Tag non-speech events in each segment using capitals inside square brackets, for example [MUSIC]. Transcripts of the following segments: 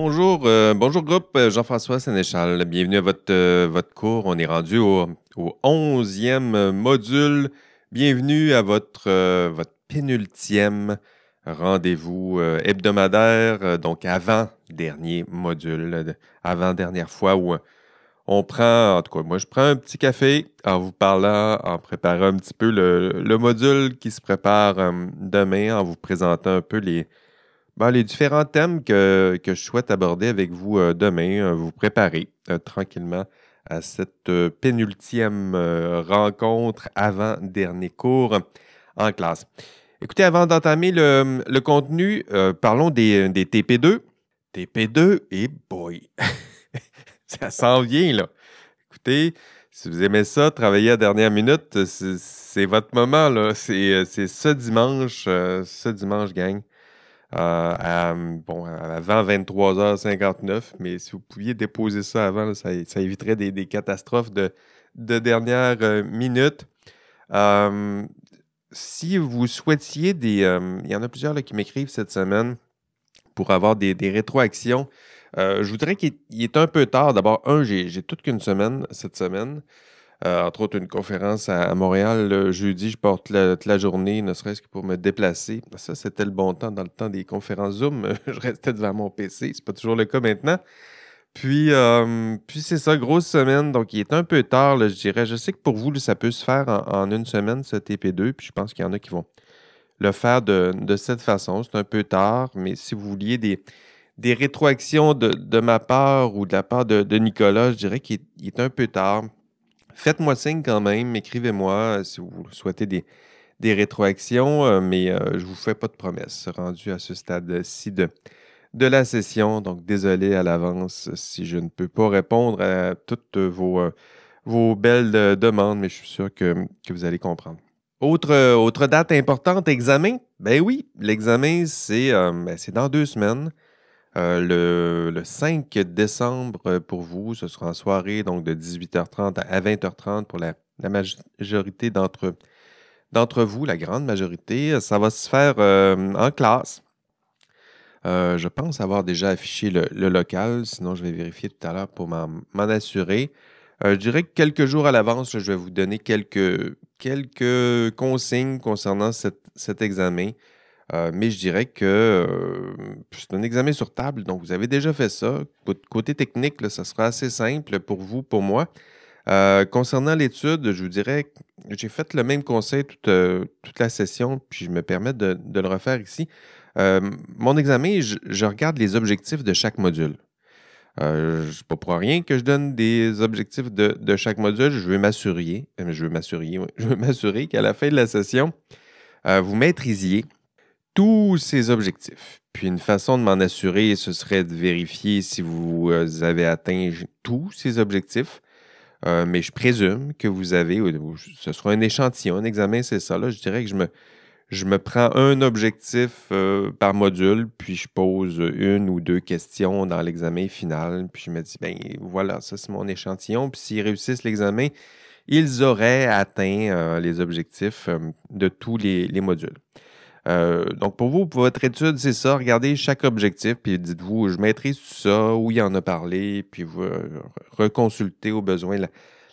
Bonjour, euh, bonjour groupe, euh, Jean-François Sénéchal. Bienvenue à votre, euh, votre cours. On est rendu au, au 11e module. Bienvenue à votre, pénultième rendez-vous hebdomadaire, donc avant-dernier module, avant-dernière fois où on prend, en tout cas, moi je prends un petit café en vous parlant, en préparant un petit peu le module qui se prépare demain, en vous présentant un peu les, ben, les différents thèmes que, je souhaite aborder avec vous euh, demain, euh, vous préparer euh, tranquillement à cette pénultième rencontre avant dernier cours en classe. Écoutez, avant d'entamer le, contenu, parlons des, des, TP2. TP2 et boy, [LAUGHS] ça s'en vient là. Écoutez, si vous aimez ça, travailler à dernière minute, c'est votre moment là. C'est ce dimanche, ce dimanche, gang. Euh, bon, avant 23h59, mais si vous pouviez déposer ça avant, ça, éviterait des, catastrophes de, de dernière euh, minute. Euh, si vous souhaitiez des. il y en a plusieurs qui m'écrivent cette semaine pour avoir des, des rétroactions. je voudrais qu'il est un peu tard. D'abord, un, j'ai toute qu'une semaine cette semaine. Euh, entre autres, une conférence à, Montréal le jeudi. Je porte toute la, journée, ne serait-ce que pour me déplacer. Ça, c'était le bon temps. Dans le temps des conférences Zoom, [LAUGHS] je restais devant mon PC. C'est pas toujours le cas maintenant. Puis, euh, puis c'est ça, grosse semaine. Donc, il est un peu tard, je dirais. Je sais que pour vous, ça peut se faire en, une semaine, ce TP2. Puis, je pense qu'il y en a qui vont le faire de, cette façon. C'est un peu tard, mais si vous vouliez des, des rétroactions de, ma part ou de la part de, Nicolas, je dirais qu'il est un peu tard. Faites-moi signe quand même, écrivez-moi euh, si vous souhaitez des, des rétroactions, euh, mais euh, je ne vous fais pas de promesses rendu à ce stade-ci de, de la session. Donc, désolé à l'avance si je ne peux pas répondre à toutes vos, vos belles demandes, mais je suis sûr que, vous allez comprendre. Autre, autre date importante, examen? Ben oui, l'examen, c'est ben, dans deux semaines. Euh, le, 5 décembre euh, pour vous, ce sera en soirée, donc de 18h30 à 20h30 pour la, majorité d'entre, vous, la grande majorité. Ça va se faire euh, en classe. je pense avoir déjà affiché le, local, sinon je vais vérifier tout à l'heure pour m'en, assurer. je dirais que quelques jours à l'avance, je vais vous donner quelques consignes concernant cet examen. Euh, mais je dirais que euh, c'est un examen sur table, donc vous avez déjà fait ça. Côté technique, ça sera assez simple pour vous, pour moi. Euh, concernant l'étude, je vous dirais que j'ai fait le même conseil toute, la session, puis je me permets de, le refaire ici. mon examen, je, regarde les objectifs de chaque module. Euh, n'est pas pour rien que je donne des objectifs de, chaque module. Je veux m'assurer, je veux m'assurer, [LAUGHS] je m'assurer qu'à la fin de la session, vous maîtrisiez tous ces objectifs. Puis une façon de m'en assurer, ce serait de vérifier si vous euh, avez atteint tous ces objectifs. Euh, mais je présume que vous avez, ce sera un échantillon, un examen, c'est ça. Là, je dirais que je me, je me prends un objectif euh, par module, puis je pose une ou deux questions dans l'examen final, puis je me dis, ben voilà, ça c'est mon échantillon, puis s'ils réussissent l'examen, ils auraient atteint les objectifs de tous les modules. Euh, donc, pour vous, pour votre étude, c'est ça. Regardez chaque objectif, puis dites-vous, je maîtrise tout ça, où il en a parlé, puis vous euh, reconsultez au besoin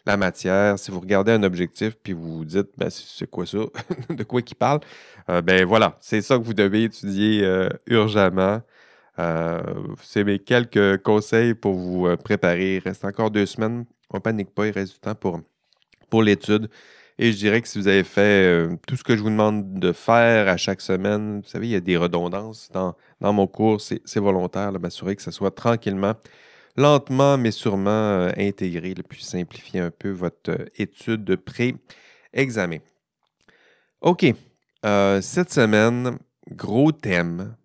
la, matière. Si vous regardez un objectif, puis vous vous dites, ben, c'est quoi ça? [LAUGHS] de quoi il parle? Euh, ben voilà, c'est ça que vous devez étudier urgemment. c'est mes quelques conseils pour vous préparer. Il reste encore deux semaines. On panique pas, il reste du temps pour, pour l'étude. Et je dirais que si vous avez fait euh, tout ce que je vous demande de faire à chaque semaine, vous savez, il y a des redondances dans, dans mon cours, c'est volontaire, m'assurer que ce soit tranquillement, lentement, mais sûrement euh, intégré, puis simplifier un peu votre euh, étude de pré-examen. OK. cette semaine, gros thème.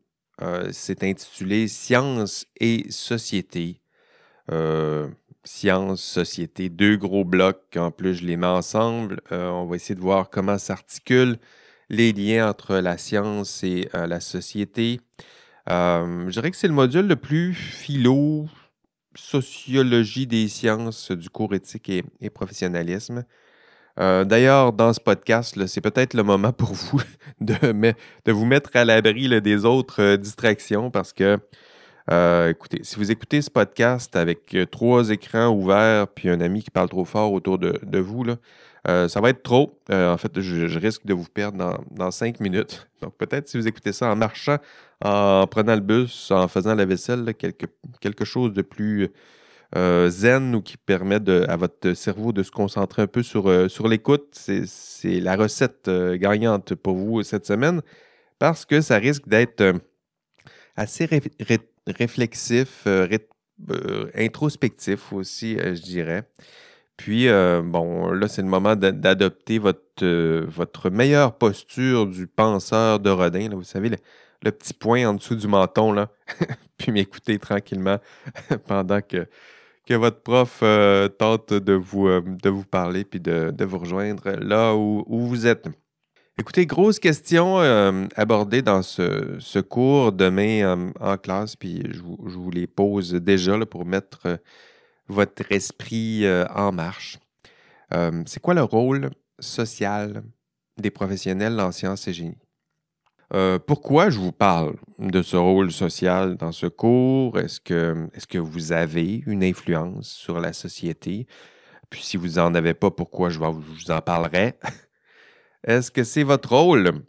c'est intitulé Sciences et société sciences, société, deux gros blocs. En plus, je les mets ensemble. Euh, on va essayer de voir comment s'articulent les liens entre la science et euh, la société. Euh, je dirais que c'est le module le plus philo, sociologie des sciences du cours éthique et, professionnalisme. D'ailleurs, dans ce podcast, c'est peut-être le moment pour vous [LAUGHS] de, de vous mettre à l'abri des autres distractions parce que écoutez, si vous écoutez ce podcast avec trois écrans ouverts puis un ami qui parle trop fort autour de, vous, là, ça va être trop. en fait, je, risque de vous perdre dans, cinq minutes. [LAUGHS] Donc, peut-être si vous écoutez ça en marchant, en prenant le bus, en faisant la vaisselle, quelque, quelque chose de plus euh, zen ou qui permet à votre cerveau de se concentrer un peu sur, euh, sur l'écoute. C'est la recette euh, gagnante pour vous cette semaine parce que ça risque d'être assez réflexif, introspectif aussi, je dirais. Puis, bon, là, c'est le moment d'adopter votre, meilleure posture du penseur de Rodin. Vous savez, le, petit point en dessous du menton, là. [LAUGHS] puis m'écouter tranquillement [LAUGHS] pendant que votre prof euh, tente de vous, euh, de vous parler puis de, vous rejoindre là où, vous êtes. Écoutez, grosse question euh, abordée dans ce, cours demain en classe, puis je vous, les pose déjà là, pour mettre votre esprit en marche. C'est quoi le rôle social des professionnels en sciences et génie? Euh, pourquoi je vous parle de ce rôle social dans ce cours? Est-ce que, est que vous avez une influence sur la société? Puis si vous n'en avez pas, pourquoi je, vous en parlerai? [LAUGHS] Est-ce que c'est votre rôle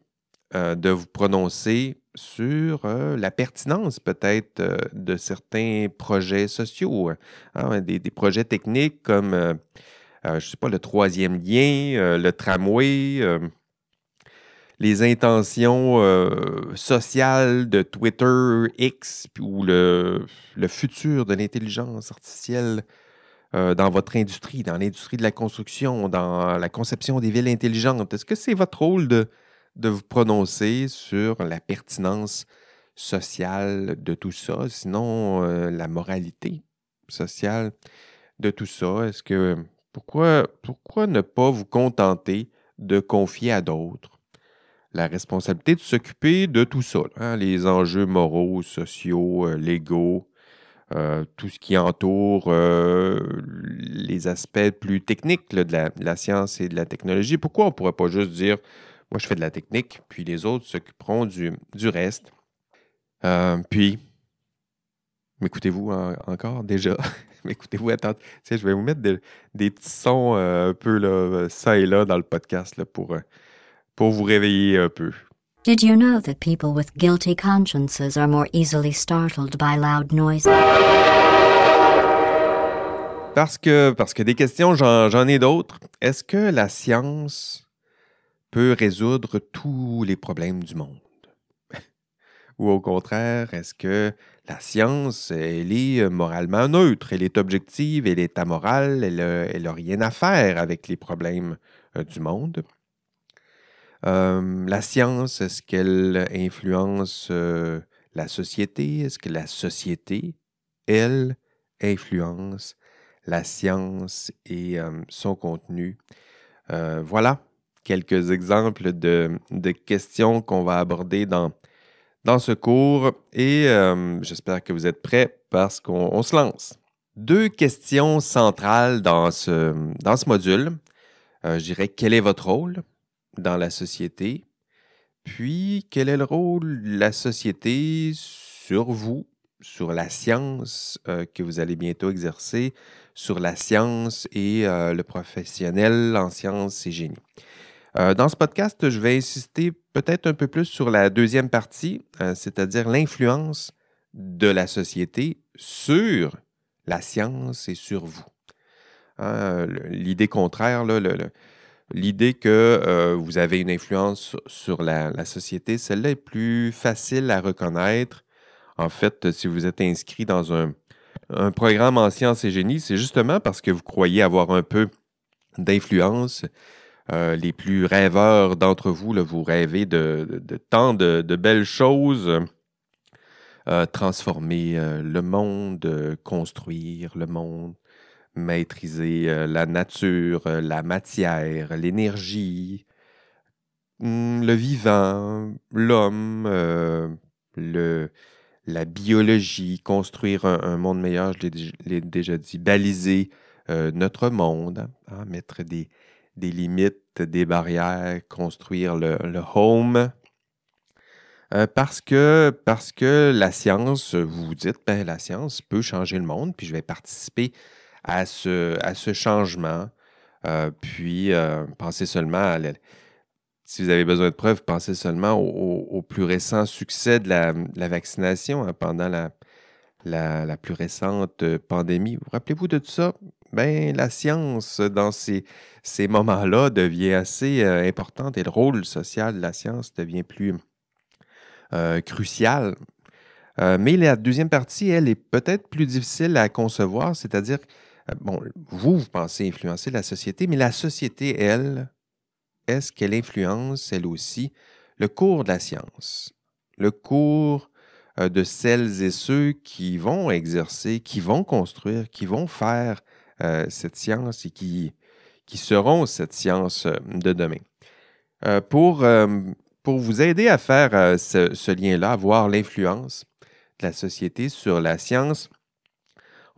euh, de vous prononcer sur euh, la pertinence peut-être de certains projets sociaux, hein? des, des, projets techniques comme, je ne sais pas, le troisième lien, le tramway? les intentions euh, sociales de Twitter, X ou le, futur de l'intelligence artificielle euh, dans votre industrie, dans l'industrie de la construction, dans la conception des villes intelligentes? Est-ce que c'est votre rôle de, de vous prononcer sur la pertinence sociale de tout ça, sinon euh, la moralité sociale de tout ça? Est-ce que pourquoi, pourquoi ne pas vous contenter de confier à d'autres la responsabilité de s'occuper de tout ça, hein, les enjeux moraux, sociaux, euh, légaux, euh, tout ce qui entoure euh, les aspects plus techniques de, la, science et de la technologie. Pourquoi on ne pourrait pas juste dire, moi je fais de la technique, puis les autres s'occuperont du, du, reste? puis, m'écoutez-vous encore déjà? [LAUGHS] m'écoutez-vous, attends, je vais vous mettre des petits sons un peu là, ça et là dans le podcast là, pour pour vous réveiller un peu. Did you know that people with guilty consciences are more easily startled by loud noises? Parce que, parce que des questions, j'en ai d'autres. Est-ce que la science peut résoudre tous les problèmes du monde? [LAUGHS] Ou au contraire, est-ce que la science, elle est moralement neutre, elle est objective, elle est amorale, elle n'a rien à faire avec les problèmes euh, du monde? La science, est-ce qu'elle influence la société? Est-ce que la société, elle, influence la science et son contenu? voilà quelques exemples de, questions qu'on va aborder dans, dans ce cours et j'espère que vous êtes prêts parce qu'on se lance. Deux questions centrales dans ce, dans ce module. je dirais quel est votre rôle? Dans la société. Puis, quel est le rôle de la société sur vous, sur la science euh, que vous allez bientôt exercer, sur la science et euh, le professionnel en sciences et génie? Euh, dans ce podcast, je vais insister peut-être un peu plus sur la deuxième partie, c'est-à-dire l'influence de la société sur la science et sur vous. Hein, l'idée contraire, là, le, l'idée que euh, vous avez une influence sur la, société, celle-là est plus facile à reconnaître. En fait, si vous êtes inscrit dans un, programme en sciences et génie, c'est justement parce que vous croyez avoir un peu d'influence. Euh, les plus rêveurs d'entre vous, vous rêvez de, tant de, belles choses. Euh, transformer le monde, construire le monde, maîtriser euh, la nature, euh, la matière, l'énergie, hmm, le vivant, l'homme, euh, la biologie, construire un, monde meilleur, je l'ai déjà dit, baliser notre monde, hein, mettre des, limites, des barrières, construire le, home. Parce, que, parce que la science, vous vous dites, ben, la science peut changer le monde, puis je vais participer à ce, à ce changement. Euh, puis, euh, pensez seulement à si vous avez besoin de preuves, pensez seulement au, plus récent succès de la, vaccination hein, pendant la, la, plus récente pandémie. Vous rappelez-vous de tout ça? Ben, la science, dans ces, ces moments-là, devient assez importante et le rôle social de la science devient plus, euh, crucial. Euh, mais la deuxième partie, elle, est peut-être plus difficile à concevoir, c'est-à-dire, euh, bon, vous, vous pensez influencer la société, mais la société, elle, est-ce qu'elle influence, elle aussi, le cours de la science, le cours de celles et ceux qui vont exercer, qui vont construire, qui vont faire cette science et qui, qui seront cette science de demain? pour pour vous aider à faire euh, ce, lien-là, à voir l'influence de la société sur la science,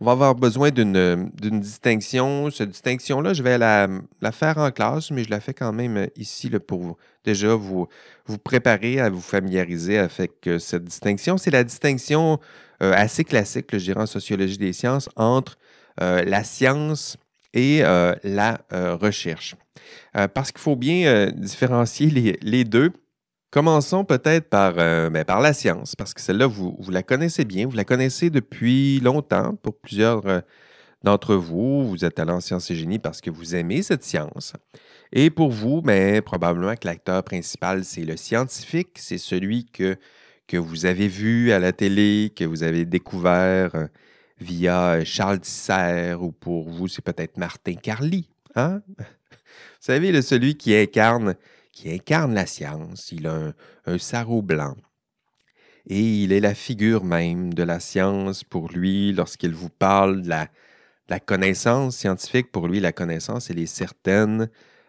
on va avoir besoin d'une distinction. Cette distinction-là, je vais la, faire en classe, mais je la fais quand même euh, ici pour déjà vous, vous préparer à vous familiariser avec euh, cette distinction. C'est la distinction assez classique, je dirais, en sociologie des sciences, entre la science et la recherche. parce qu'il faut bien différencier les deux. Commençons peut-être par, euh, ben, par la science, parce que celle-là, vous, vous, la connaissez bien, vous la connaissez depuis longtemps pour plusieurs euh, d'entre vous. Vous êtes allé en sciences et génie parce que vous aimez cette science. Et pour vous, ben, probablement que l'acteur principal, c'est le scientifique, c'est celui que, vous avez vu à la télé, que vous avez découvert euh, via Charles Tisser, ou pour vous, c'est peut-être Martin Carly. Hein? [LAUGHS] Vous savez, celui qui incarne qui incarne la science. Il a un, sarrau blanc. Et il est la figure même de la science pour lui lorsqu'il vous parle de la, connaissance scientifique. Pour lui, la connaissance, elle est certaine,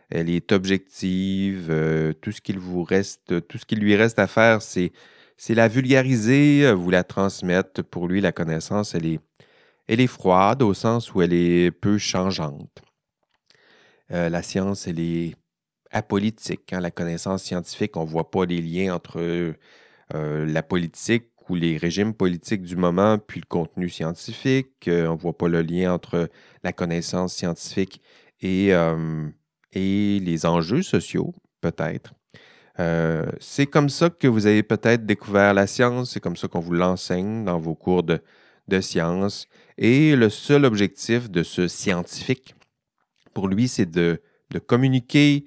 elle est objective. Euh, tout ce qu'il vous reste, tout ce qu'il lui reste à faire, c'est, c'est la vulgariser, vous la transmettre. Pour lui, la connaissance, elle est, elle est froide au sens où elle est peu changeante. Euh, la science, elle est apolitique. Hein, la connaissance scientifique, on ne voit pas les liens entre euh, la politique ou les régimes politiques du moment puis le contenu scientifique. Euh, on ne voit pas le lien entre la connaissance scientifique et, euh, les enjeux sociaux, peut-être. c'est comme ça que vous avez peut-être découvert la science, c'est comme ça qu'on vous l'enseigne dans vos cours de, de sciences. Et le seul objectif de ce scientifique, pour lui, c'est de communiquer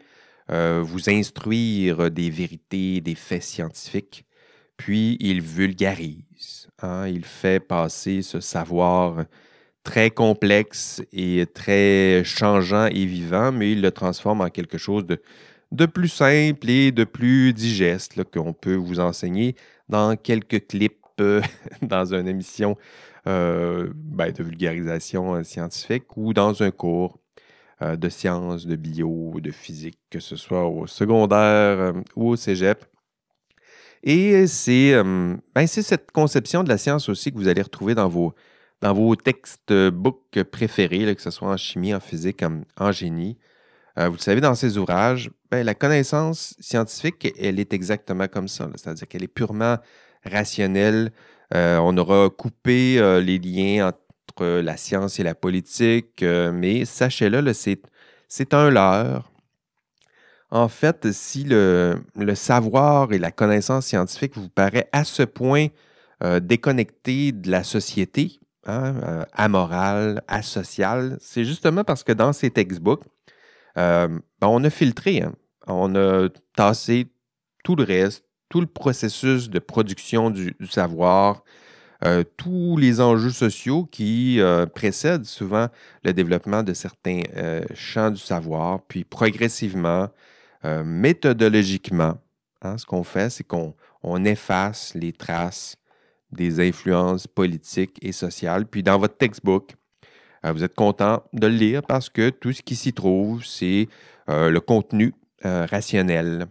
euh, vous instruire des vérités, des faits scientifiques, puis il vulgarise. Hein, il fait passer ce savoir très complexe et très changeant et vivant, mais il le transforme en quelque chose de, de plus simple et de plus digeste qu'on peut vous enseigner dans quelques clips euh, [LAUGHS] dans une émission euh, ben, de vulgarisation scientifique ou dans un cours euh, de sciences, de bio, de physique, que ce soit au secondaire euh, ou au cégep. Et euh, ben, c'est cette conception de la science aussi que vous allez retrouver dans vos, dans vos textbooks préférés, que ce soit en chimie, en physique, en, génie. vous le savez, dans ces ouvrages, ben, la connaissance scientifique, elle est exactement comme ça. C'est-à-dire qu'elle est purement rationnelle. on aura coupé les liens entre la science et la politique, euh, mais sachez-le, c'est un leurre. En fait, si le, savoir et la connaissance scientifique vous paraît à ce point euh, déconnecté de la société, hein, euh, amorale, asociale, c'est justement parce que dans ces textbooks, ben, on a filtré, hein. on a tassé tout le reste, tout le processus de production du savoir, euh, tous les enjeux sociaux qui euh, précèdent souvent le développement de certains euh, champs du savoir, puis progressivement, méthodologiquement, hein, ce qu'on fait, c'est qu'on efface les traces des influences politiques et sociales. Puis dans votre textbook, vous êtes content de le lire parce que tout ce qui s'y trouve, c'est le contenu rationnel,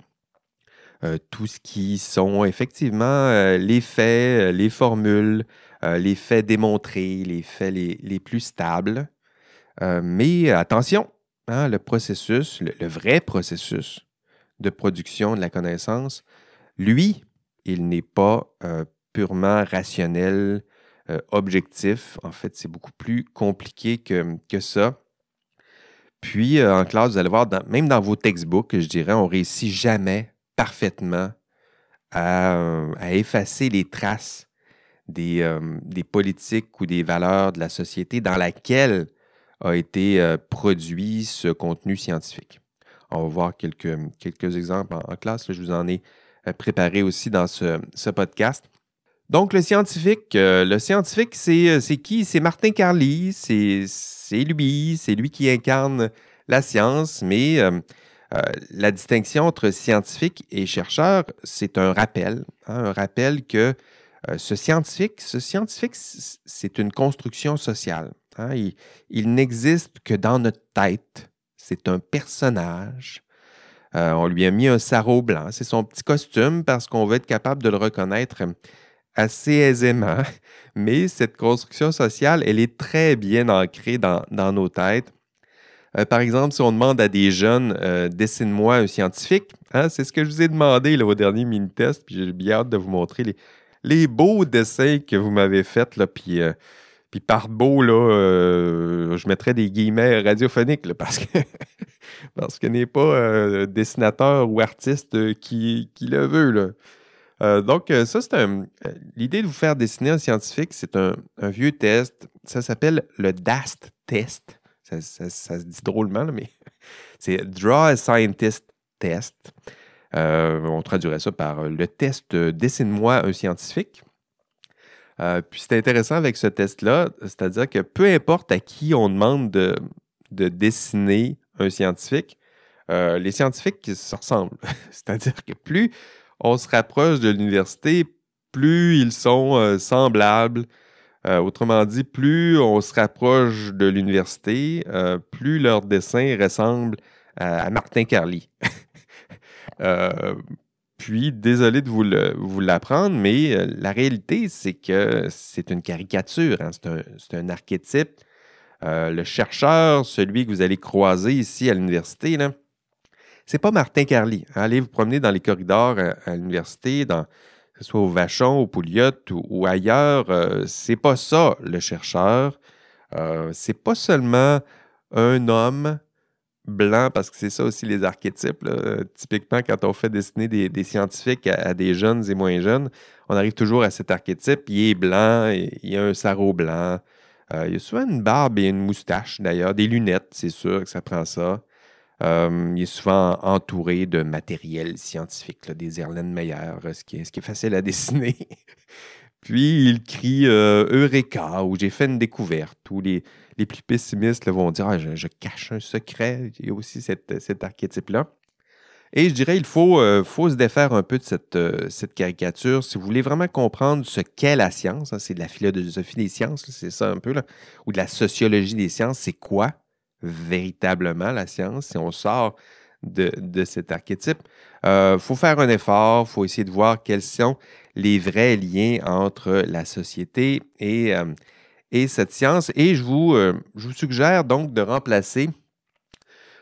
euh, tout ce qui sont effectivement euh, les faits, euh, les formules, les faits démontrés, les faits les, plus stables. mais attention, hein, le processus, le, vrai processus de production de la connaissance, lui, il n'est pas purement rationnel, objectif. En fait, c'est beaucoup plus compliqué que, que ça. Puis, en classe, vous allez voir, même dans vos textbooks, je dirais, on réussit jamais parfaitement à, effacer les traces des, des, politiques ou des valeurs de la société dans laquelle a été produit ce contenu scientifique. On va voir quelques, quelques exemples en, classe. je vous en ai euh, préparé aussi dans ce, podcast. Donc, le scientifique, euh, le scientifique, euh, c'est qui? C'est Martin Carly, c'est lui, c'est lui qui incarne la science, mais la distinction entre scientifique et chercheur, c'est un rappel, hein, un rappel que ce scientifique, ce scientifique, c'est une construction sociale. Hein. il n'existe que dans notre tête. C'est un personnage. Euh, on lui a mis un sarrau blanc. C'est son petit costume parce qu'on veut être capable de le reconnaître assez aisément. [LAUGHS] Mais cette construction sociale, elle est très bien ancrée dans, nos têtes. Euh, par exemple, si on demande à des jeunes, euh, dessine-moi un scientifique, hein, c'est ce que je vous ai demandé là, au dernier mini-test, puis j'ai bien hâte de vous montrer les, beaux dessins que vous m'avez faits, puis puis par beau, là, euh, je mettrais des guillemets radiophoniques parce que [LAUGHS] parce que n'est pas euh, dessinateur ou artiste euh, qui, le veut. Donc, ça, c'est un. L'idée de vous faire dessiner un scientifique, c'est un, vieux test. Ça s'appelle le DAST test. Ça, se dit drôlement, mais [LAUGHS] c'est Draw a Scientist Test. on traduirait ça par le test Dessine-moi un scientifique. Euh, puis c'est intéressant avec ce test-là, c'est-à-dire que peu importe à qui on demande de, dessiner un scientifique, euh, les scientifiques se ressemblent. [LAUGHS] c'est-à-dire que plus on se rapproche de l'université, plus ils sont euh, autrement dit, plus on se rapproche de l'université, plus leur dessin ressemble à, Martin Carly. [LAUGHS] Puis, désolé de vous l'apprendre, mais euh, la réalité, c'est que c'est une caricature, hein. c'est un, archétype. Euh, le chercheur, celui que vous allez croiser ici à l'université, c'est pas Martin Carly. Allez vous promener dans les corridors à, l'université, que ce soit au Vachon, au Pouliot ou, ailleurs. Euh, c'est pas ça, le chercheur. c'est pas seulement un homme blanc, parce que c'est ça aussi les archétypes. Typiquement, quand on fait dessiner des, scientifiques à, des jeunes et moins jeunes, on arrive toujours à cet archétype. Il est blanc, il a un sarrau blanc. Euh, il a souvent une barbe et une moustache d'ailleurs, des lunettes, c'est sûr que ça prend ça. Euh, il est souvent entouré de matériel scientifique, des Erlen Meyer, ce qui, est, ce qui est facile à [LAUGHS] dessiner. Puis il crie euh, Eureka ou j'ai fait une découverte. Ou les, les plus pessimistes vont dire ah, je, cache un secret. Il y a aussi cet archétype-là. Et je dirais il faut, euh, faut se défaire un peu de cette, euh, cette, caricature. Si vous voulez vraiment comprendre ce qu'est la science, hein, c'est de la philosophie des sciences, c'est ça un peu, là, ou de la sociologie des sciences, c'est quoi? Véritablement la science si on sort de, cet archétype? Il euh, faut faire un effort, il faut essayer de voir quels sont les vrais liens entre la société et, et cette science. Et je vous, euh, je vous suggère donc de remplacer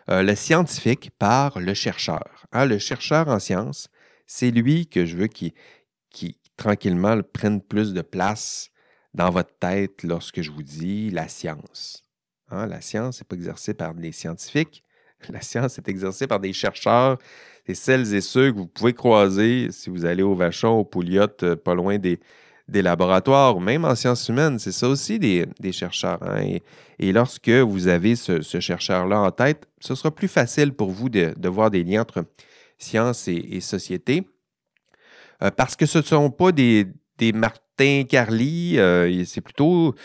euh, le scientifique par le chercheur. Hein, le chercheur en sciences, c'est lui que je veux qui, qui tranquillement prenne plus de place dans votre tête lorsque je vous dis la science. Hein, la science n'est pas exercée par des scientifiques, [LAUGHS] la science est exercée par des chercheurs, et celles et ceux que vous pouvez croiser si vous allez au Vachon, au Pouliot, euh, pas loin des, des laboratoires, même en sciences humaines, c'est ça aussi des, chercheurs. Hein. Et, lorsque vous avez ce, chercheur-là en tête, ce sera plus facile pour vous de, voir des liens entre science et, société. Euh, parce que ce ne sont pas des, Martin Carly, euh, c'est plutôt...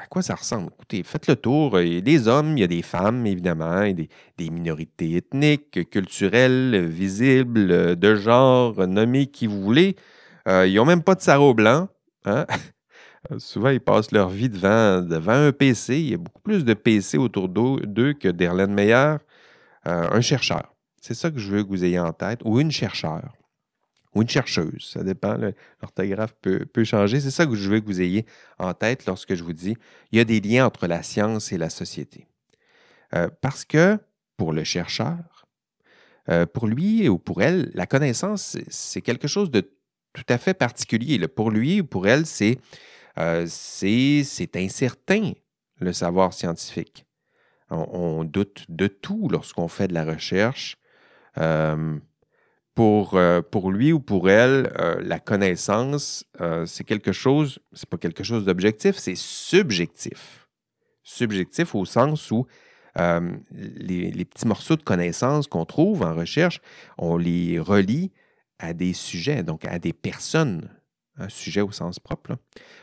à quoi ça ressemble? Écoutez, faites le tour. Il y a des hommes, il y a des femmes, évidemment, et des, des minorités ethniques, culturelles, visibles, de genre, nommées qui vous voulez. Euh, ils n'ont même pas de sarreau blanc. Hein? [LAUGHS] Souvent, ils passent leur vie devant, devant un PC. Il y a beaucoup plus de PC autour d'eux que d'Erlen Meyer. Euh, un chercheur. C'est ça que je veux que vous ayez en tête. Ou une chercheure. Ou une chercheuse. Ça dépend. L'orthographe peut, changer. C'est ça que je veux que vous ayez en tête lorsque je vous dis il y a des liens entre la science et la société. Euh, parce que pour le chercheur, pour lui ou pour elle, la connaissance, c'est quelque chose de tout à fait particulier. Pour lui ou pour elle, c'est incertain, le savoir scientifique. On, doute de tout lorsqu'on fait de la recherche. Pour, pour lui ou pour elle, la connaissance, c'est quelque chose, c'est pas quelque chose d'objectif, c'est subjectif. Subjectif au sens où les, petits morceaux de connaissances qu'on trouve en recherche, on les relie à des sujets, donc à des personnes, un sujet au sens propre.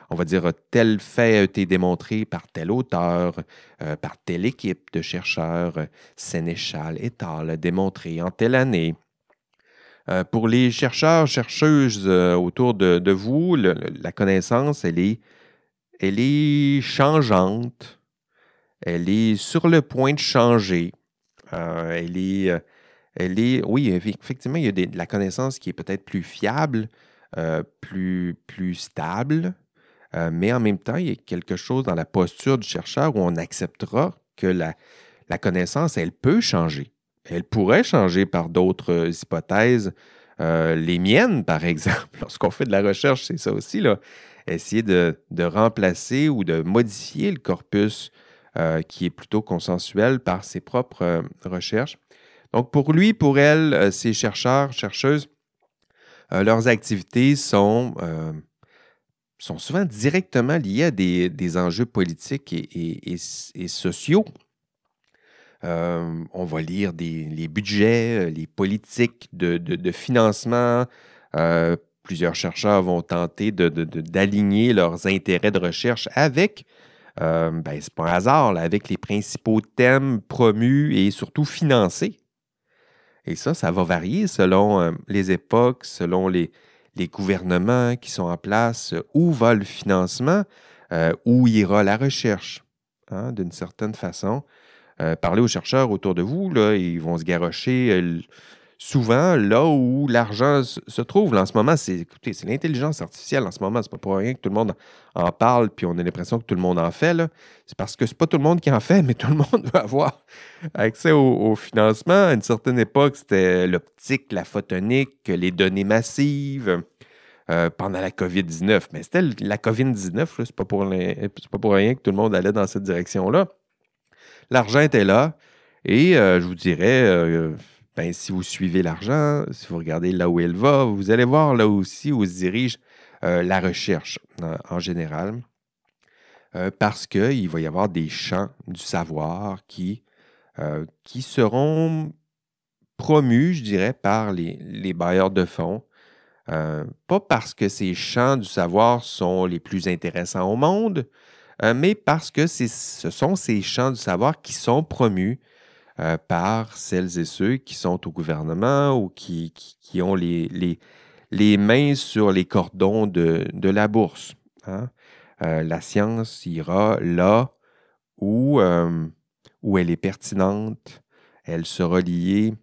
On va dire tel fait a été démontré par tel auteur, euh, par telle équipe de chercheurs, Sénéchal et tal, démontré en telle année. Euh, pour les chercheurs, chercheuses euh, autour de, vous, la connaissance, elle est, elle est changeante, elle est sur le point de changer, elle est elle est, oui, effectivement, il y a de la connaissance qui est peut-être plus fiable, euh, plus, plus stable, euh, mais en même temps, il y a quelque chose dans la posture du chercheur où on acceptera que la, la connaissance, elle peut changer. Elle pourrait changer par d'autres hypothèses. Euh, les miennes, par [LAUGHS] exemple, lorsqu'on fait de la recherche, c'est ça aussi, essayer de, remplacer ou de modifier le corpus qui est plutôt consensuel par ses propres recherches. Donc, pour lui, pour elle, euh, ces chercheurs, chercheuses, euh, leurs activités sont, euh, sont souvent directement liées à des, enjeux politiques et, sociaux. On va lire les budgets, les politiques de, financement. plusieurs chercheurs vont tenter d'aligner leurs intérêts de recherche avec, ben, c'est pas un hasard, avec les principaux thèmes promus et surtout financés et ça, ça va varier selon euh, les époques, selon les, gouvernements qui sont en place, où va le financement, euh, où ira la recherche, hein, d'une certaine façon. Euh, parlez aux chercheurs autour de vous, là, ils vont se garrocher souvent là où l'argent se trouve. en ce moment, c'est c'est l'intelligence artificielle. En ce moment, c'est pas pour rien que tout le monde en parle, puis on a l'impression que tout le monde en fait. C'est parce que c'est pas tout le monde qui en fait, mais tout le monde [LAUGHS] veut avoir accès au, financement. À une certaine époque, c'était l'optique, la photonique, les données massives. Euh, pendant la COVID-19. Mais c'était la COVID-19, c'est pas, pour pas pour rien que tout le monde allait dans cette direction-là. L'argent était là. Et euh, je vous dirais, euh, ben, si vous suivez l'argent, si vous regardez là où elle va, vous allez voir là aussi où se dirige euh, la recherche en général, parce qu'il va y avoir des champs du savoir qui, qui seront promus, je dirais, par les, les bailleurs de fonds. pas parce que ces champs du savoir sont les plus intéressants au monde, mais parce que ce sont ces champs du savoir qui sont promus euh, par celles et ceux qui sont au gouvernement ou qui, qui, ont les, les, les, mains sur les cordons de, de la bourse. Hein. Euh, la science ira là où, euh, où elle est pertinente, elle sera liée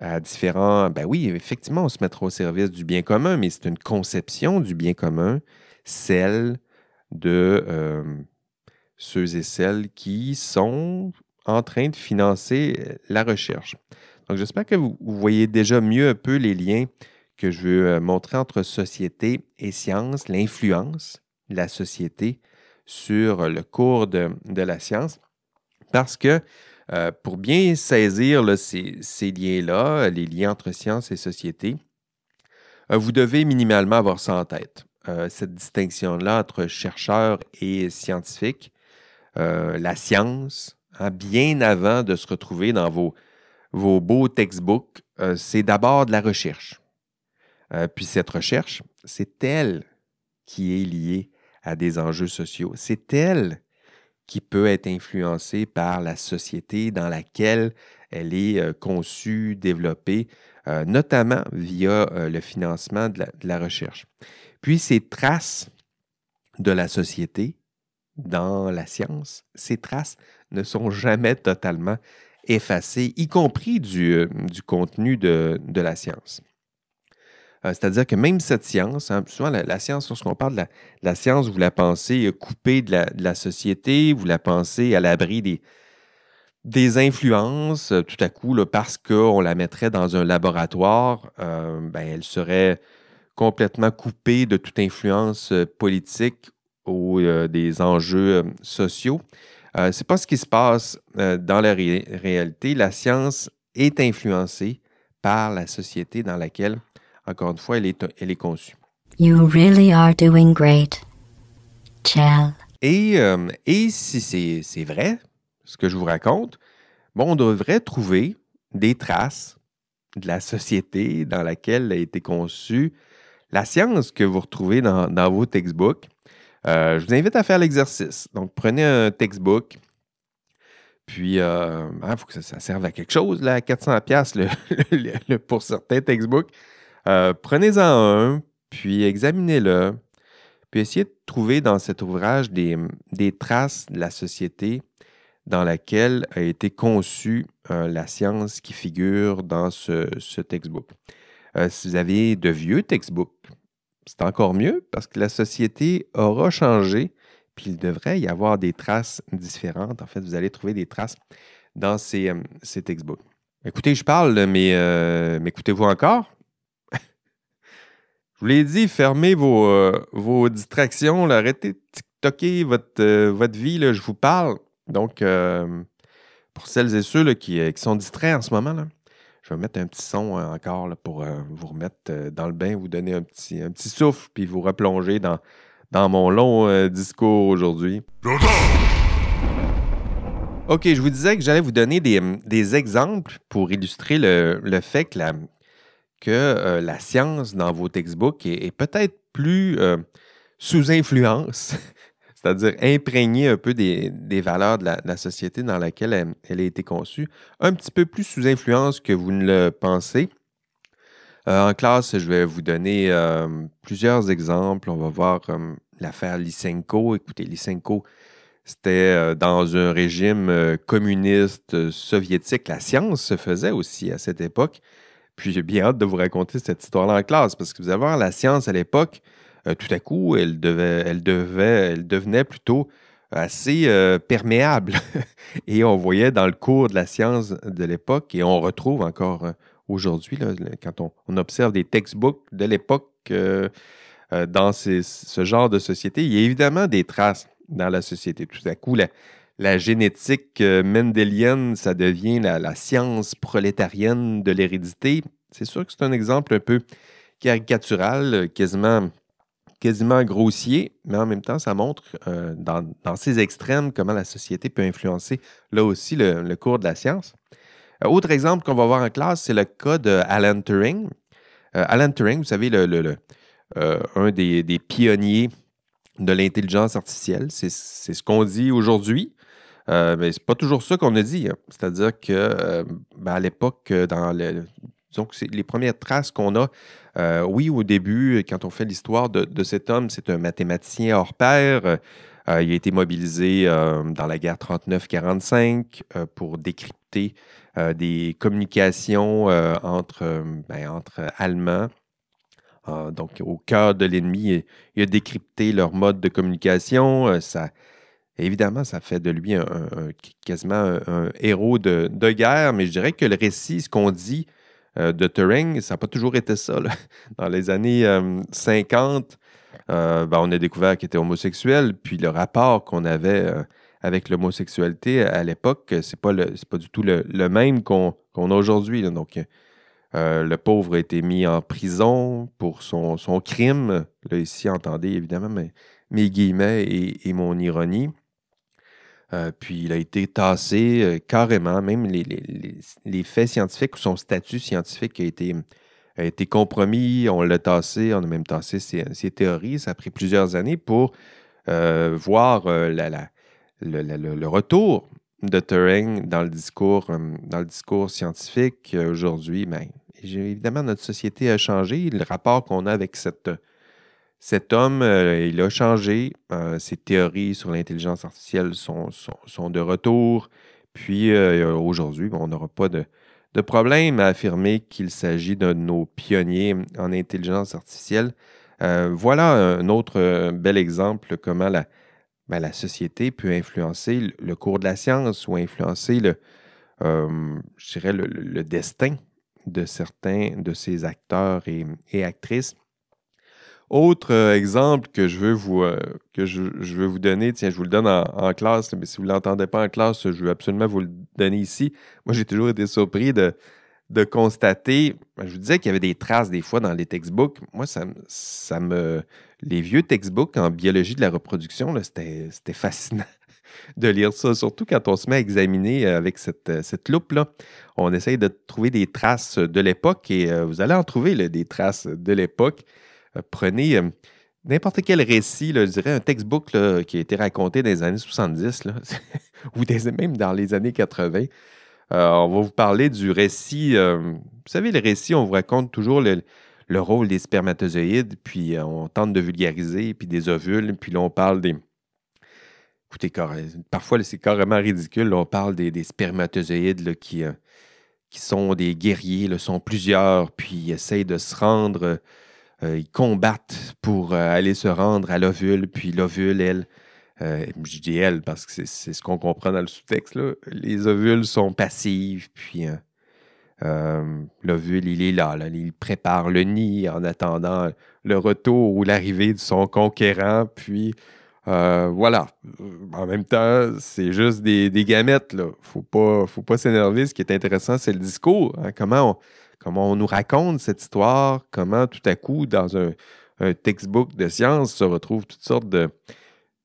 à différents... Ben oui, effectivement, on se mettra au service du bien commun, mais c'est une conception du bien commun, celle de ceux et celles qui sont en train de financer euh, la recherche. Donc, j'espère que vous, voyez déjà mieux un peu les liens que je veux euh, montrer entre société et science, l'influence de la société sur le cours de, la science. Parce que euh, pour bien saisir ces, liens-là, les liens entre science et société, vous devez minimalement avoir ça en tête. cette distinction-là entre chercheur et scientifique. La science, Hein, bien avant de se retrouver dans vos, vos beaux textbooks, euh, c'est d'abord de la recherche. Euh, puis cette recherche, c'est elle qui est liée à des enjeux sociaux. C'est elle qui peut être influencée par la société dans laquelle elle est euh, conçue, développée, notamment via le financement de la, recherche. Puis ces traces de la société dans la science, ces traces ne sont jamais totalement effacées, y compris du, euh, contenu de, la science. Euh, c'est-à-dire que même cette science, hein, souvent la, science, lorsqu'on parle de la, science, vous la pensez coupée de la, société, vous la pensez à l'abri des, des influences, tout à coup, parce qu'on la mettrait dans un laboratoire, ben, elle serait complètement coupée de toute influence politique ou des enjeux sociaux. Ce n'est pas ce qui se passe dans la réalité. La science est influencée par la société dans laquelle, encore une fois, elle est, elle est conçue. You really are doing great. Chell. Et, euh, et si c'est vrai, ce que je vous raconte, bon, on devrait trouver des traces de la société dans laquelle a été conçue la science que vous retrouvez dans, dans vos textbooks. Euh, je vous invite à faire l'exercice. Donc, prenez un textbook, puis il euh, hein, faut que ça, serve à quelque chose, là, 400 pièces [LAUGHS] pour certains textbooks. Prenez-en un, puis examinez-le, puis essayez de trouver dans cet ouvrage des, traces de la société dans laquelle a été conçue euh, la science qui figure dans ce, textbook. Euh, si vous avez de vieux textbooks, c'est encore mieux parce que la société aura changé, puis il devrait y avoir des traces différentes. En fait, vous allez trouver des traces dans ces, euh, ces textbooks. Écoutez, je parle, mais m'écoutez-vous encore? [LAUGHS] Je vous l'ai dit, fermez vos, euh, distractions, arrêtez de TikToker votre, euh, votre vie, je vous parle. Donc, euh, pour celles et ceux qui, sont distraits en ce moment, je vais mettre un petit son encore pour vous remettre dans le bain, vous donner un petit, un petit souffle, puis vous replonger dans, dans mon long discours aujourd'hui. OK, je vous disais que j'allais vous donner des, des, exemples pour illustrer le, le fait que la, que euh, la science dans vos textbooks est, peut-être plus euh, sous influence, c'est-à-dire imprégnée un peu des, valeurs de la, société dans laquelle elle, a été conçue, un petit peu plus sous influence que vous ne le pensez. Euh, en classe, je vais vous donner plusieurs exemples. On va voir l'affaire Lysenko. Écoutez, Lysenko, c'était dans un régime communiste soviétique. La science se faisait aussi à cette époque. Puis j'ai bien hâte de vous raconter cette histoire-là en classe, parce que vous allez voir, la science à l'époque, euh, tout à coup, elle, devait, elle, devenait plutôt assez euh, perméable. [LAUGHS] et on voyait dans le cours de la science de l'époque, et on retrouve encore euh, aujourd'hui, quand on, observe des textbooks de l'époque dans ce genre de société, il y a évidemment des traces dans la société. Tout à coup, la, génétique mendélienne, ça devient la, science prolétarienne de l'hérédité. C'est sûr que c'est un exemple un peu caricatural, quasiment, quasiment grossier, mais en même temps, ça montre euh, dans, ces extrêmes comment la société peut influencer là aussi le, cours de la science. Euh, autre exemple qu'on va voir en classe, c'est le cas de Alan Turing. Euh, Alan Turing, vous savez, un des, pionniers de l'intelligence artificielle. C'est ce qu'on dit aujourd'hui. mais c'est pas toujours ça qu'on a dit. Hein. C'est-à-dire que ben, à l'époque, dans le, donc, c'est les premières traces qu'on a. Euh, oui, au début, quand on fait l'histoire de, cet homme, c'est un mathématicien hors pair. Euh, il a été mobilisé euh, dans la guerre 39-45 pour décrypter des communications entre, ben, entre Allemands. donc, au cœur de l'ennemi, il a décrypté leur mode de communication. ça, évidemment, ça fait de lui un, quasiment un, héros de, de, guerre, mais je dirais que le récit, ce qu'on dit, euh, de Turing, ça n'a pas toujours été ça. [LAUGHS] Dans les années 50, euh, euh, ben, on a découvert qu'il était homosexuel, puis le rapport qu'on avait avec l'homosexualité à l'époque, c'est pas pas du tout le, même qu'on a aujourd'hui. Le pauvre a été mis en prison pour son, crime. Là, ici, entendez évidemment mes, guillemets et mon ironie. Euh, puis il a été tassé euh, carrément, même les, faits scientifiques ou son statut scientifique a été, compromis, on l'a tassé, on a même tassé ses, théories. Ça a pris plusieurs années pour euh, voir le, retour de Turing dans le discours, dans le discours scientifique. Aujourd'hui, ben, évidemment, notre société a changé. Le rapport qu'on a avec cette cet homme, euh, il a changé. Euh, ses théories sur l'intelligence artificielle sont, sont, de retour. Puis euh, aujourd'hui, on n'aura pas de, problème à affirmer qu'il s'agit de nos pionniers en intelligence artificielle. voilà un autre bel exemple comment la, ben, la société peut influencer le cours de la science ou influencer le, je dirais le, destin de certains de ces acteurs et, actrices. Autre euh, exemple que je veux vous, euh, que je, veux vous donner, tiens, je vous le donne en, classe, mais si vous ne l'entendez pas en classe, je veux absolument vous le donner ici. Moi, j'ai toujours été surpris de, de constater, ben, je vous disais qu'il y avait des traces des fois dans les textbooks. Moi, ça, ça me. Les vieux textbooks en biologie de la reproduction, c'était fascinant [LAUGHS] de lire ça, surtout quand on se met à examiner euh, avec cette, cette loupe-là. On essaye de trouver des traces de l'époque et vous allez en trouver des traces de l'époque. Prenez n'importe quel récit, je dirais un textbook qui a été raconté dans les années 70 [LAUGHS] ou même dans les années 80. on va vous parler du récit. vous savez, le récit, on vous raconte toujours le, le rôle des spermatozoïdes, puis on tente de vulgariser, puis des ovules, puis là, on parle des, Écoutez, parfois, c'est carrément ridicule. on parle des, spermatozoïdes qui, euh, qui sont des guerriers, sont plusieurs, puis essayent de se rendre, euh, ils combattent pour euh, aller se rendre à l'ovule, puis l'ovule, elle, je dis elle parce que c'est ce qu'on comprend dans le sous-texte, les ovules sont passives, puis l'ovule, il est là, il prépare le nid en attendant le retour ou l'arrivée de son conquérant, puis euh, voilà. En même temps, c'est juste des, gamètes. Il ne faut pas, faut pas s'énerver. Ce qui est intéressant, c'est le discours. Hein. Comment, on, comment on nous raconte cette histoire, comment tout à coup, dans un, textbook de sciences, se retrouvent toutes sortes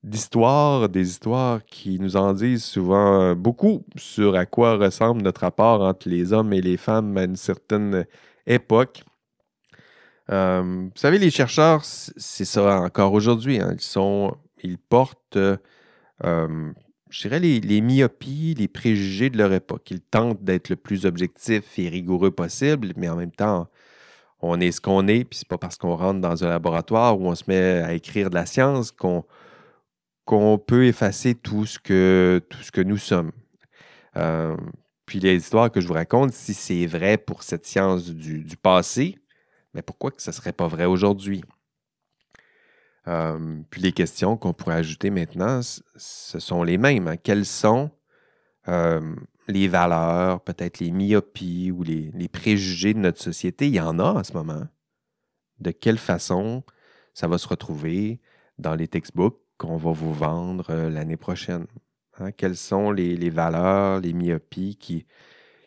d'histoires, des histoires qui nous en disent souvent beaucoup sur à quoi ressemble notre rapport entre les hommes et les femmes à une certaine époque. Euh, vous savez, les chercheurs, c'est ça encore aujourd'hui. Hein. Ils sont ils portent, euh, je dirais, les, myopies, les préjugés de leur époque. Ils tentent d'être le plus objectif et rigoureux possible, mais en même temps, on est ce qu'on est, puis c'est pas parce qu'on rentre dans un laboratoire où on se met à écrire de la science qu'on peut effacer tout ce que, tout ce que nous sommes. Euh, puis les histoires que je vous raconte, si c'est vrai pour cette science du, du passé, mais pourquoi que ce ne serait pas vrai aujourd'hui? Puis les questions qu'on pourrait ajouter maintenant, ce sont les mêmes. Hein. Quelles sont les valeurs, peut-être les myopies ou les, préjugés de notre société? Il y en a en ce moment. De quelle façon ça va se retrouver dans les textbooks qu'on va vous vendre euh, l'année prochaine? Hein? Quelles sont les, valeurs, les myopies qui,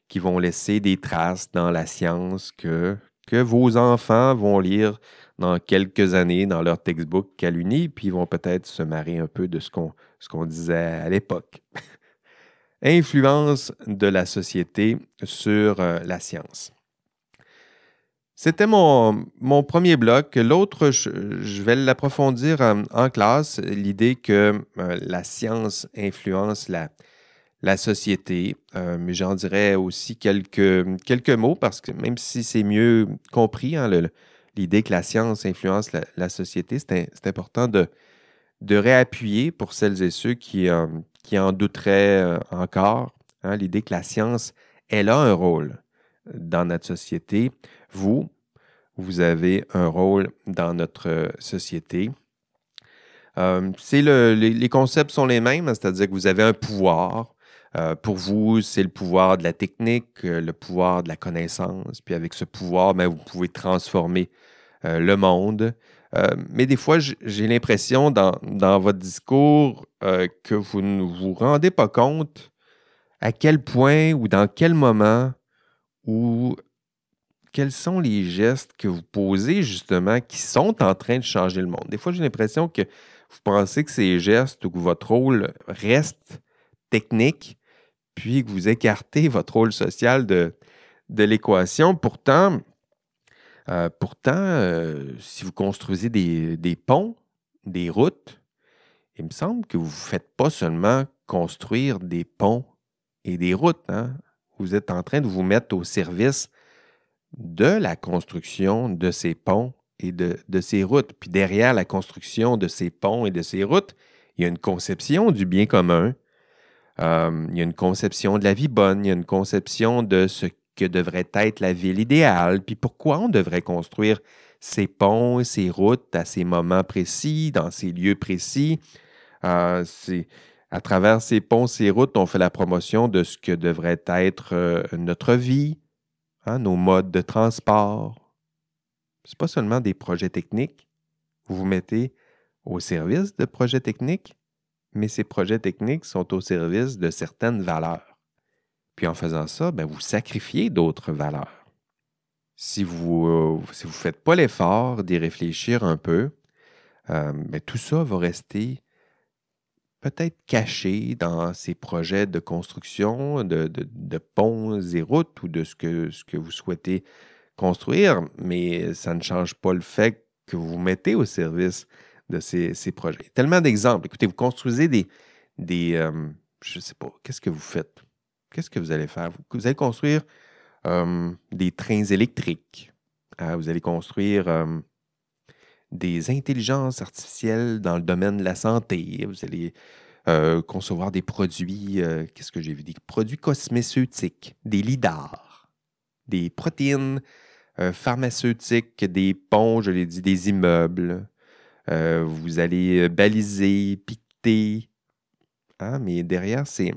qui vont laisser des traces dans la science que, que vos enfants vont lire dans quelques années dans leur textbook Caluni, puis ils vont peut-être se marrer un peu de ce qu'on disait à l'époque. [LAUGHS] Influence de la société sur euh, la science. C'était mon, mon, premier bloc. L'autre, je, vais l'approfondir en, classe, l'idée que euh, la science influence la, la société. Euh, mais j'en dirais aussi quelques, mots parce que même si c'est mieux compris, hein, l'idée que la science influence la, société, c'est important de, réappuyer pour celles et ceux qui, euh, en douteraient euh, encore. Hein, l'idée que la science, elle a un rôle dans notre société. Vous, vous avez un rôle dans notre société. Les, concepts sont les mêmes, c'est-à-dire que vous avez un pouvoir. Pour vous, c'est le pouvoir de la technique, le pouvoir de la connaissance. Puis avec ce pouvoir, ben, vous pouvez transformer euh, le monde. Euh, mais des fois, j'ai l'impression dans, votre discours euh, que vous ne vous rendez pas compte à quel point ou dans quel moment ou quels sont les gestes que vous posez justement qui sont en train de changer le monde. Des fois, j'ai l'impression que vous pensez que ces gestes ou que votre rôle reste technique, puis que vous écartez votre rôle social de, de l'équation. Pourtant, euh, pourtant, euh, si vous construisez des, ponts, des routes, il me semble que vous ne faites pas seulement construire des ponts et des routes. Hein. Vous êtes en train de vous mettre au service de la construction de ces ponts et de, ces routes. Puis derrière la construction de ces ponts et de ces routes, il y a une conception du bien commun. Euh, il y a une conception de la vie bonne, il y a une conception de ce que devrait être la ville idéale, puis pourquoi on devrait construire ces ponts ces routes à ces moments précis, dans ces lieux précis. Euh, à travers ces ponts, ces routes, on fait la promotion de ce que devrait être euh, notre vie, hein, nos modes de transport. Ce pas seulement des projets techniques. Vous vous mettez au service de projets techniques, mais ces projets techniques sont au service de certaines valeurs. Puis en faisant ça, ben, vous sacrifiez d'autres valeurs. Si vous ne euh, faites pas l'effort d'y réfléchir un peu, euh, ben, tout ça va rester peut-être caché dans ces projets de construction de, ponts et routes ou de ce que, ce que vous souhaitez construire, mais ça ne change pas le fait que vous mettez au service de ces, projets. Tellement d'exemples. Écoutez, vous construisez des, euh, je ne sais pas, qu'est-ce que vous faites? Qu'est-ce que vous allez faire? Vous, allez construire euh, des trains électriques. Hein? vous allez construire euh, des intelligences artificielles dans le domaine de la santé. Vous allez concevoir des produits, qu'est-ce que j'ai vu, des produits cosméceutiques, des lidars, des protéines pharmaceutiques, des ponts, je l'ai dit, des immeubles. Vous allez baliser, piqueter. Hein, mais derrière ces,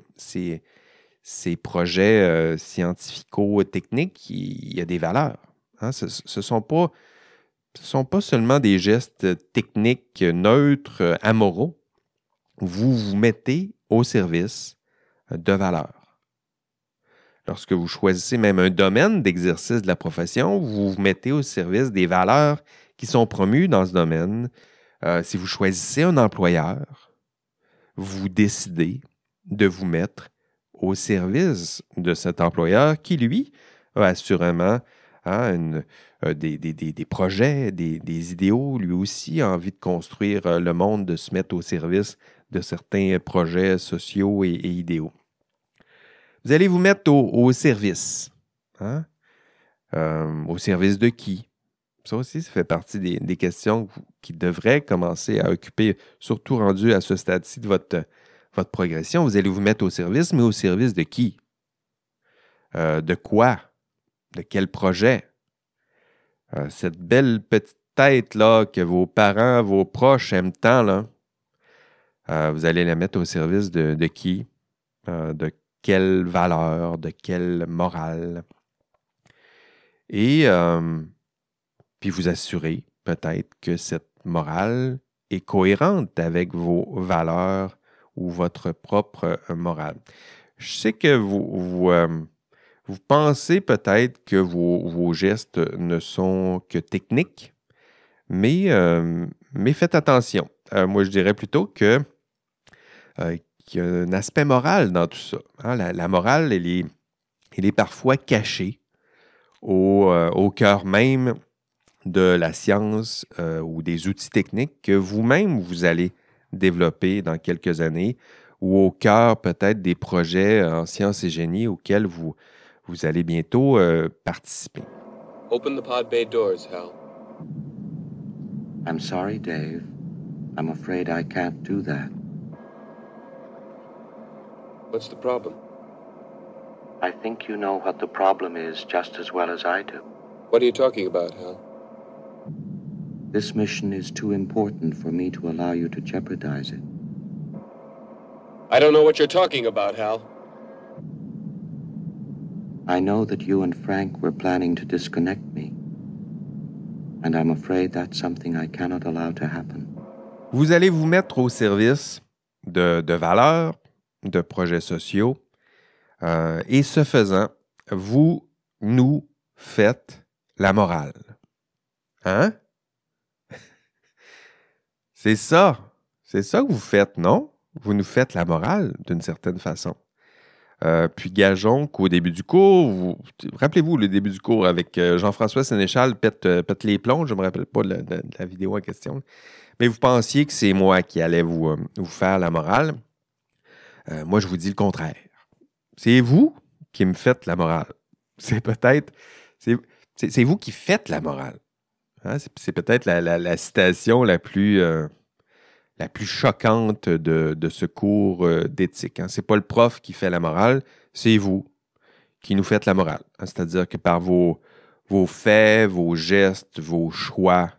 projets scientifico-techniques, il y a des valeurs. Hein. ce ne sont pas ce ne sont pas seulement des gestes techniques neutres, amoraux. Vous vous mettez au service de valeurs. Lorsque vous choisissez même un domaine d'exercice de la profession, vous vous mettez au service des valeurs qui sont promues dans ce domaine. Euh, si vous choisissez un employeur, vous décidez de vous mettre au service de cet employeur qui, lui, a assurément hein, euh, des, projets, des, idéaux, lui aussi a envie de construire euh, le monde, de se mettre au service de certains projets sociaux et, idéaux. Vous allez vous mettre au, service. Hein? Au service de qui? Ça aussi, ça fait partie des, questions qui devraient commencer à occuper, surtout rendu à ce stade-ci de votre, votre progression. Vous allez vous mettre au service, mais au service de qui? de quoi? De quel projet? Euh, cette belle petite tête-là que vos parents, vos proches aiment tant, là, euh, vous allez la mettre au service de, qui? Euh, de quelle valeur, de quelle morale? Et puis vous assurez peut-être que cette morale est cohérente avec vos valeurs ou votre propre morale. Je sais que vous, vous, vous pensez peut-être que vos, gestes ne sont que techniques, mais, euh, mais faites attention. Euh, moi, je dirais plutôt que euh, qu'il y a un aspect moral dans tout ça. Hein. La, morale, elle est, elle est parfois cachée au, au cœur même de la science ou des outils techniques que vous-même vous allez développer dans quelques années ou au cœur peut-être des projets en sciences et génie auxquels vous, vous allez bientôt euh, participer. Open the pod bay doors, Hal. I'm sorry, Dave. I'm afraid I can't do that. What's the problem? I think you know what the problem is just as well as I do. What are you talking about, Hal? This mission is too important for me to allow you to jeopardize it. I don't know what you're talking about, Hal. I know that you and Frank were planning to disconnect me. And I'm afraid that's something I cannot allow to happen. Vous allez vous mettre au service de, de valeurs, de projets sociaux. Euh, et ce faisant, vous nous faites la morale. Hein? C'est ça. C'est ça que vous faites, non? Vous nous faites la morale d'une certaine façon. Euh, puis gageons qu'au début du cours, rappelez-vous le début du cours avec euh, Jean-François Sénéchal pète, euh, pète, les plombs, je ne me rappelle pas de, la vidéo en question, mais vous pensiez que c'est moi qui allais vous, vous faire la morale. moi, je vous dis le contraire. C'est vous qui me faites la morale. C'est peut-être, c'est vous qui faites la morale. Hein? C'est peut-être la, citation la plus plus choquante de, ce cours euh, d'éthique. Hein. Ce n'est pas le prof qui fait la morale, c'est vous qui nous faites la morale. Hein. C'est-à-dire que par vos, faits, vos gestes, vos choix,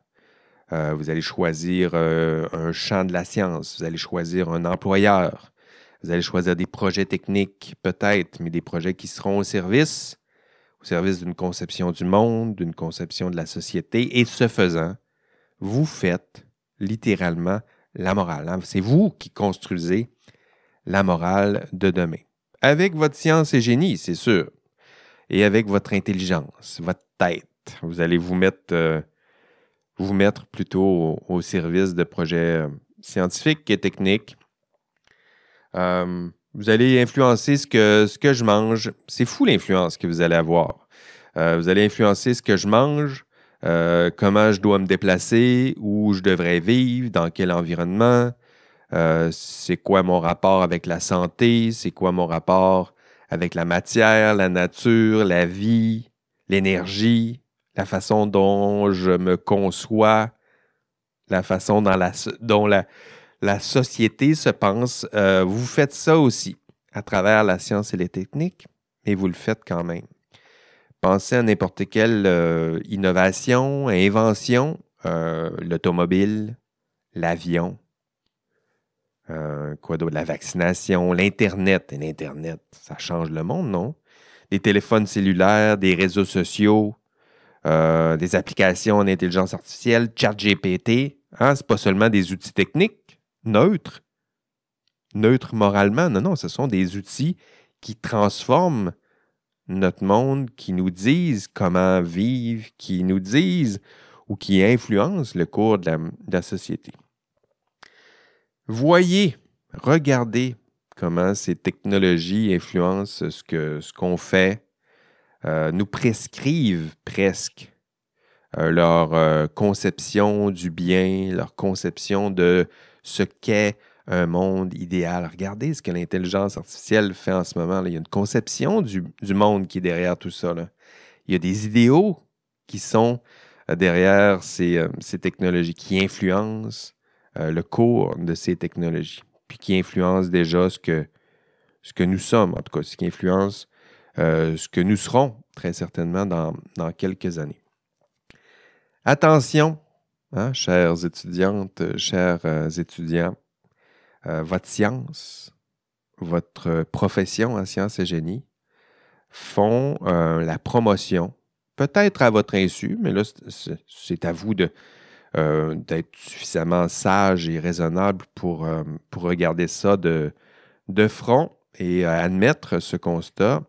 Euh, vous allez choisir euh, un champ de la science. Vous allez choisir un employeur. Vous allez choisir des projets techniques, peut-être, mais des projets qui seront au service, au service d'une conception du monde, d'une conception de la société. Et ce faisant, vous faites littéralement la morale. hein. C'est vous qui construisez la morale de demain. Avec votre science et génie, c'est sûr. Et avec votre intelligence, votre tête. Vous allez vous mettre, euh, vous mettre plutôt au, service de projets euh, scientifiques et techniques. Euh, vous allez influencer ce que, ce que je mange. C'est fou l'influence que vous allez avoir. Euh, vous allez influencer ce que je mange, euh, comment je dois me déplacer, où je devrais vivre, dans quel environnement, euh, c'est quoi mon rapport avec la santé, c'est quoi mon rapport avec la matière, la nature, la vie, l'énergie, la façon dont je me conçois, la façon dont la, dont la, la société se pense. Euh, vous faites ça aussi à travers la science et les techniques, mais vous le faites quand même. Pensez à n'importe quelle euh, innovation, invention, euh, l'automobile, l'avion, quoi d'autre, la vaccination, l'Internet. Et l'Internet, ça change le monde, non? Des téléphones cellulaires, des réseaux sociaux, des applications d'intelligence artificielle, ChatGPT. Hein? C'est pas seulement des outils techniques, neutres, neutres moralement. Non, non, ce sont des outils qui transforment notre monde, qui nous disent comment vivre, qui nous disent ou qui influencent le cours de la, société. Voyez, regardez comment ces technologies influencent ce qu'on fait, euh, nous prescrivent presque euh, leur euh, conception du bien, leur conception de ce qu'est un monde idéal. Regardez ce que l'intelligence artificielle fait en ce moment. Il y a une conception du, monde qui est derrière tout ça. Il y a des idéaux qui sont euh, derrière ces, euh, ces technologies, qui influencent euh, le cours de ces technologies, puis qui influencent déjà ce que, nous sommes, en tout cas, ce qui influence ce que nous serons très certainement dans quelques années. Attention, hein, chères étudiantes, euh, chers euh, étudiants, euh, votre science, votre profession en sciences et génie font la promotion, peut-être à votre insu, mais là, c'est- à vous d'être suffisamment sage et raisonnable pour, regarder ça de, de front et admettre ce constat.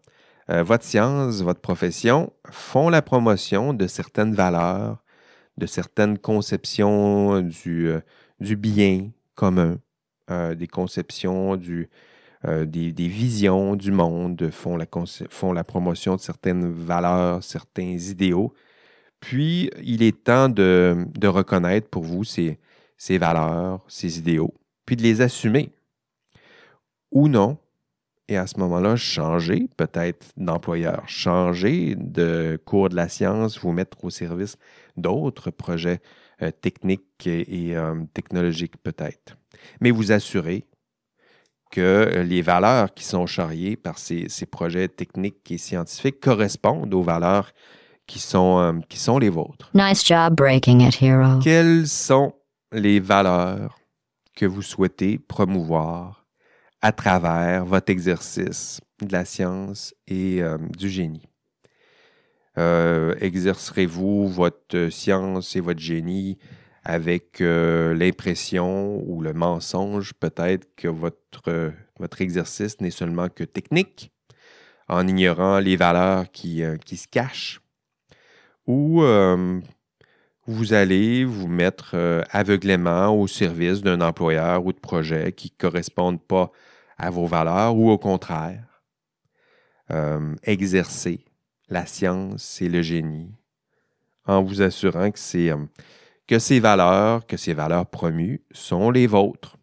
Votre science, votre profession font la promotion de certaines valeurs, de certaines conceptions du, euh, du bien commun, euh, des conceptions du, euh, des, des visions du monde, font la, font la promotion de certaines valeurs, certains idéaux. Puis, il est temps de, de reconnaître pour vous ces, ces valeurs, ces idéaux, puis de les assumer. Ou non, et à ce moment-là, changer peut-être d'employeur, changer de cours de la science, vous mettre au service d'autres projets euh, techniques et, et, euh, technologiques peut-être. Mais vous assurez que euh, les valeurs qui sont charriées par ces, ces projets techniques et scientifiques correspondent aux valeurs qui sont, euh, qui sont les vôtres. Nice job breaking it, hero. Quelles sont les valeurs que vous souhaitez promouvoir à travers votre exercice de la science et euh, du génie? Euh, exercerez-vous votre science et votre génie avec euh, l'impression ou le mensonge peut-être que votre, exercice n'est seulement que technique, en ignorant les valeurs qui, euh, se cachent? Ou vous allez vous mettre aveuglément au service d'un employeur ou de projet qui ne correspondent pas à vos valeurs ou au contraire, exercer la science et le génie en vous assurant que, euh, que ces valeurs, que ces valeurs promues sont les vôtres,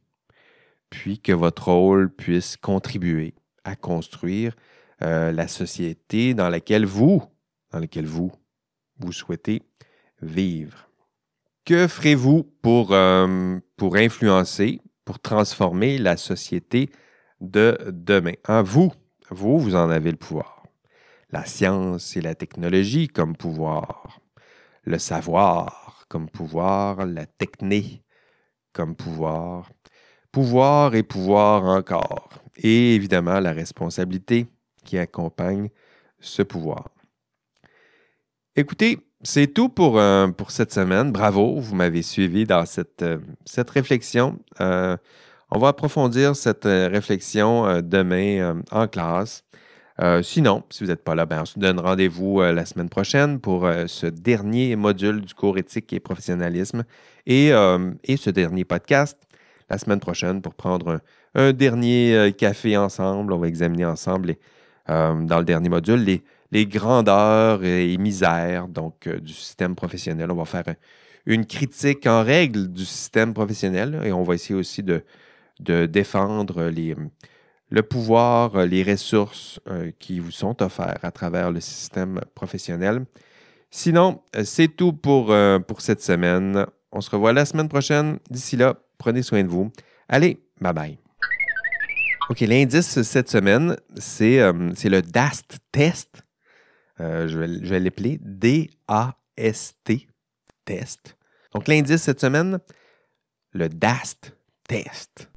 puis que votre rôle puisse contribuer à construire euh, la société dans laquelle vous, dans laquelle vous, vous souhaitez vivre. Que ferez-vous pour, euh, influencer, pour transformer la société de demain? Vous, vous, vous en avez le pouvoir. La science et la technologie comme pouvoir. Le savoir comme pouvoir, la techné comme pouvoir, pouvoir et pouvoir encore, et évidemment la responsabilité qui accompagne ce pouvoir. Écoutez, c'est tout pour, euh, cette semaine. Bravo, vous m'avez suivi dans cette, euh, réflexion. Euh, on va approfondir cette réflexion demain en classe. Sinon, si vous n'êtes pas là, ben, on se donne rendez-vous la semaine prochaine pour ce dernier module du cours éthique et professionnalisme et, et, ce dernier podcast la semaine prochaine pour prendre un, dernier café ensemble. On va examiner ensemble dans le dernier module les, les grandeurs et misères donc, euh, du système professionnel. On va faire une critique en règle du système professionnel et on va essayer aussi de, de défendre les, le pouvoir, les ressources euh, qui vous sont offertes à travers le système professionnel. Sinon, euh, c'est tout pour, pour cette semaine. On se revoit la semaine prochaine. D'ici là, prenez soin de vous. Allez, bye bye. OK, l'indice cette semaine, c'est le DAST test. Euh, je vais, l'appeler D-A-S-T, test. Donc, l'indice cette semaine, le DAST test.